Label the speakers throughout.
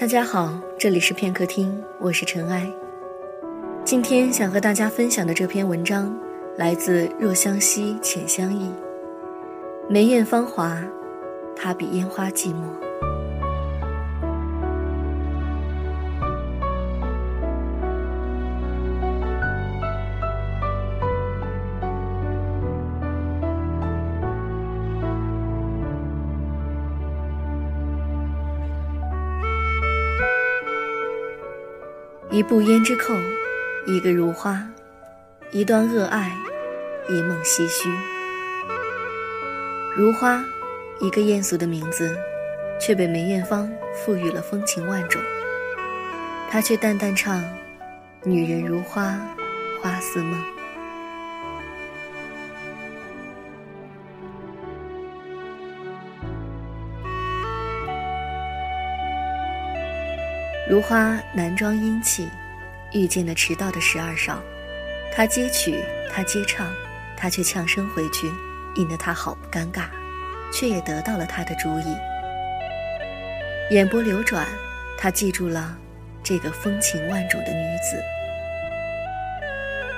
Speaker 1: 大家好，这里是片刻听，我是尘埃。今天想和大家分享的这篇文章，来自若相惜，浅相忆。梅艳芳华，它比烟花寂寞。一部胭脂扣，一个如花，一段恶爱，一梦唏嘘。如花，一个艳俗的名字，却被梅艳芳赋予了风情万种。她却淡淡唱：“女人如花，花似梦。”如花男装英气，遇见了迟到的十二少，他接曲，他接唱，他却呛声回去，引得他好不尴尬，却也得到了他的注意。眼波流转，他记住了这个风情万种的女子。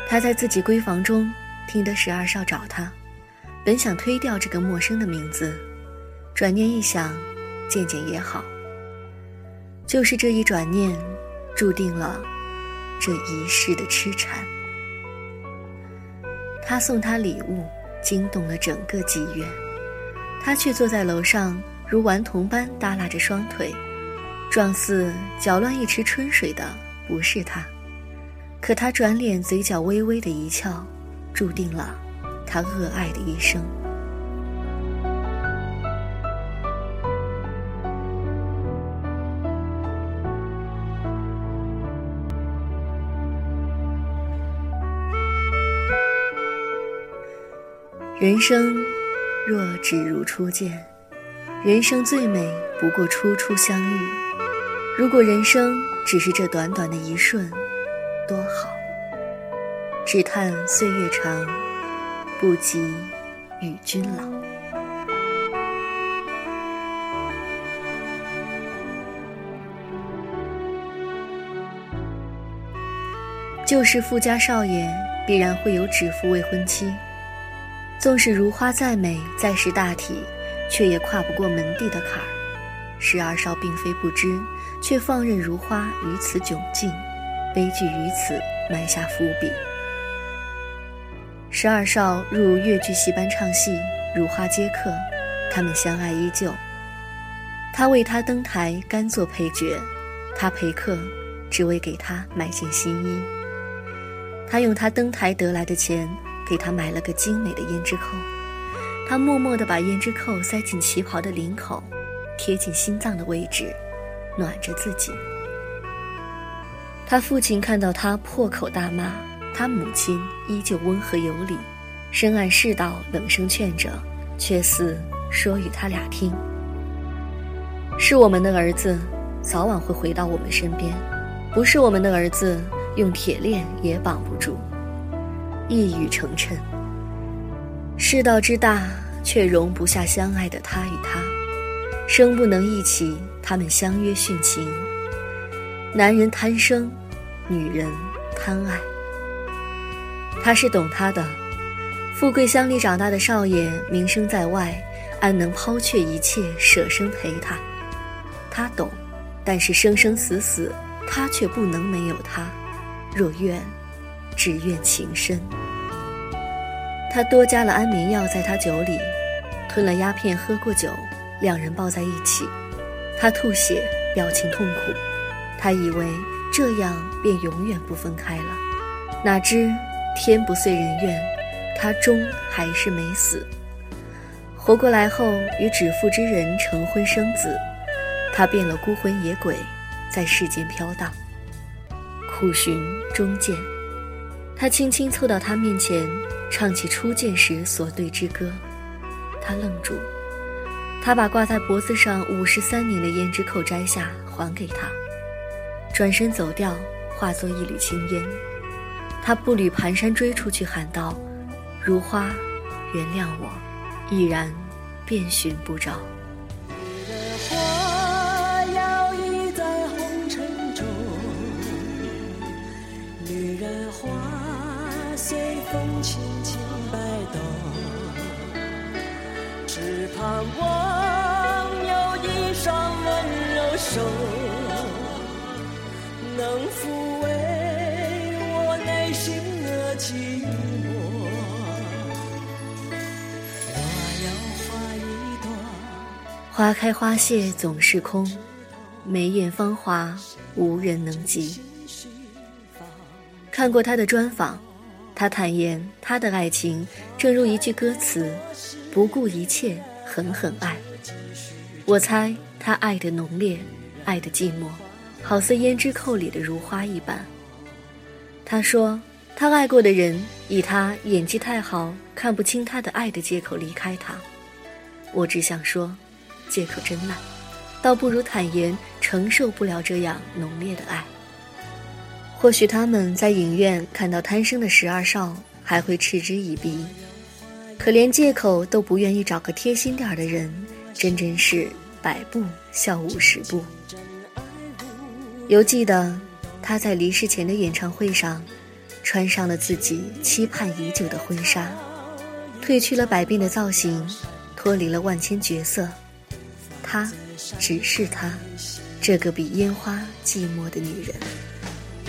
Speaker 1: 他在自己闺房中听得十二少找他，本想推掉这个陌生的名字，转念一想，见见也好。就是这一转念，注定了这一世的痴缠。他送她礼物，惊动了整个妓院，他却坐在楼上，如顽童般耷拉着双腿，状似搅乱一池春水的不是他。可他转脸，嘴角微微的一翘，注定了他恶爱的一生。人生若只如初见，人生最美不过初初相遇。如果人生只是这短短的一瞬，多好！只叹岁月长，不及与君老。就是富家少爷，必然会有指腹未婚妻。纵使如花再美再识大体，却也跨不过门第的坎儿。十二少并非不知，却放任如花于此窘境，悲剧于此埋下伏笔。十二少入越剧戏班唱戏，如花接客，他们相爱依旧。他为她登台，甘做配角；他陪客，只为给他买件新衣。他用他登台得来的钱。给他买了个精美的胭脂扣，他默默地把胭脂扣塞进旗袍的领口，贴近心脏的位置，暖着自己。他父亲看到他破口大骂，他母亲依旧温和有礼，深谙世道，冷声劝着，却似说与他俩听：是我们的儿子，早晚会回到我们身边；不是我们的儿子，用铁链也绑不住。一语成谶。世道之大，却容不下相爱的他与她，生不能一起，他们相约殉情。男人贪生，女人贪爱。他是懂他的，富贵乡里长大的少爷，名声在外，安能抛却一切，舍身陪他？他懂，但是生生死死，他却不能没有他。若愿。只愿情深。他多加了安眠药在他酒里，吞了鸦片，喝过酒，两人抱在一起。他吐血，表情痛苦。他以为这样便永远不分开了，哪知天不遂人愿，他终还是没死。活过来后，与指腹之人成婚生子，他变了孤魂野鬼，在世间飘荡，苦寻终见。他轻轻凑到他面前，唱起初见时所对之歌。他愣住，他把挂在脖子上五十三年的胭脂扣摘下，还给他，转身走掉，化作一缕青烟。他步履蹒跚追出去，喊道：“如花，原谅我，已然遍寻不着。”
Speaker 2: 随风轻轻摆动，只盼望有一双温柔手能抚慰我内心的寂寞。花开花一朵，
Speaker 1: 花开花谢总是空，眉眼芳华无人能及。看过他的专访。他坦言他的爱情正如一句歌词：“不顾一切，狠狠爱。”我猜他爱的浓烈，爱的寂寞，好似胭脂扣里的如花一般。他说，他爱过的人以他演技太好，看不清他的爱的借口离开他。我只想说，借口真烂，倒不如坦言承受不了这样浓烈的爱。或许他们在影院看到贪生的十二少，还会嗤之以鼻，可连借口都不愿意找个贴心点的人。真真是百步笑五十步。犹记得他在离世前的演唱会上，穿上了自己期盼已久的婚纱，褪去了百变的造型，脱离了万千角色，她只是她，这个比烟花寂寞的女人。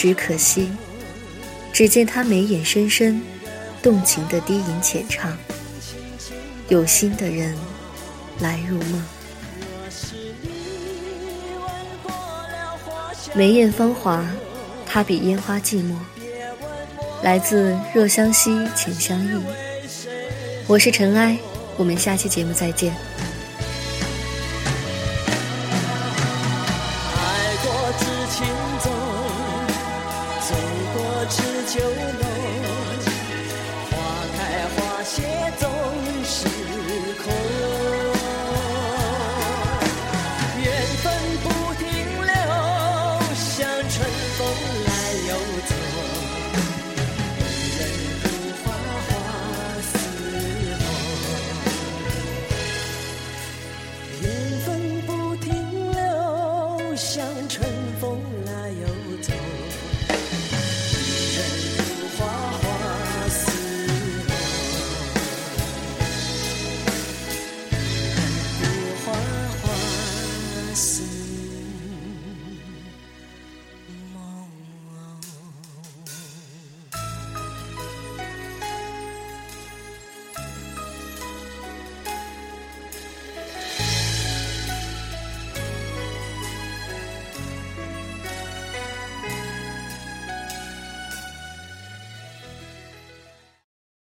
Speaker 1: 只可惜。只见他眉眼深深，动情的低吟浅唱。有心的人来入梦。眉眼芳华，他比烟花寂寞。来自若相惜，浅相忆。我是尘埃，我们下期节目再见。
Speaker 2: 酒。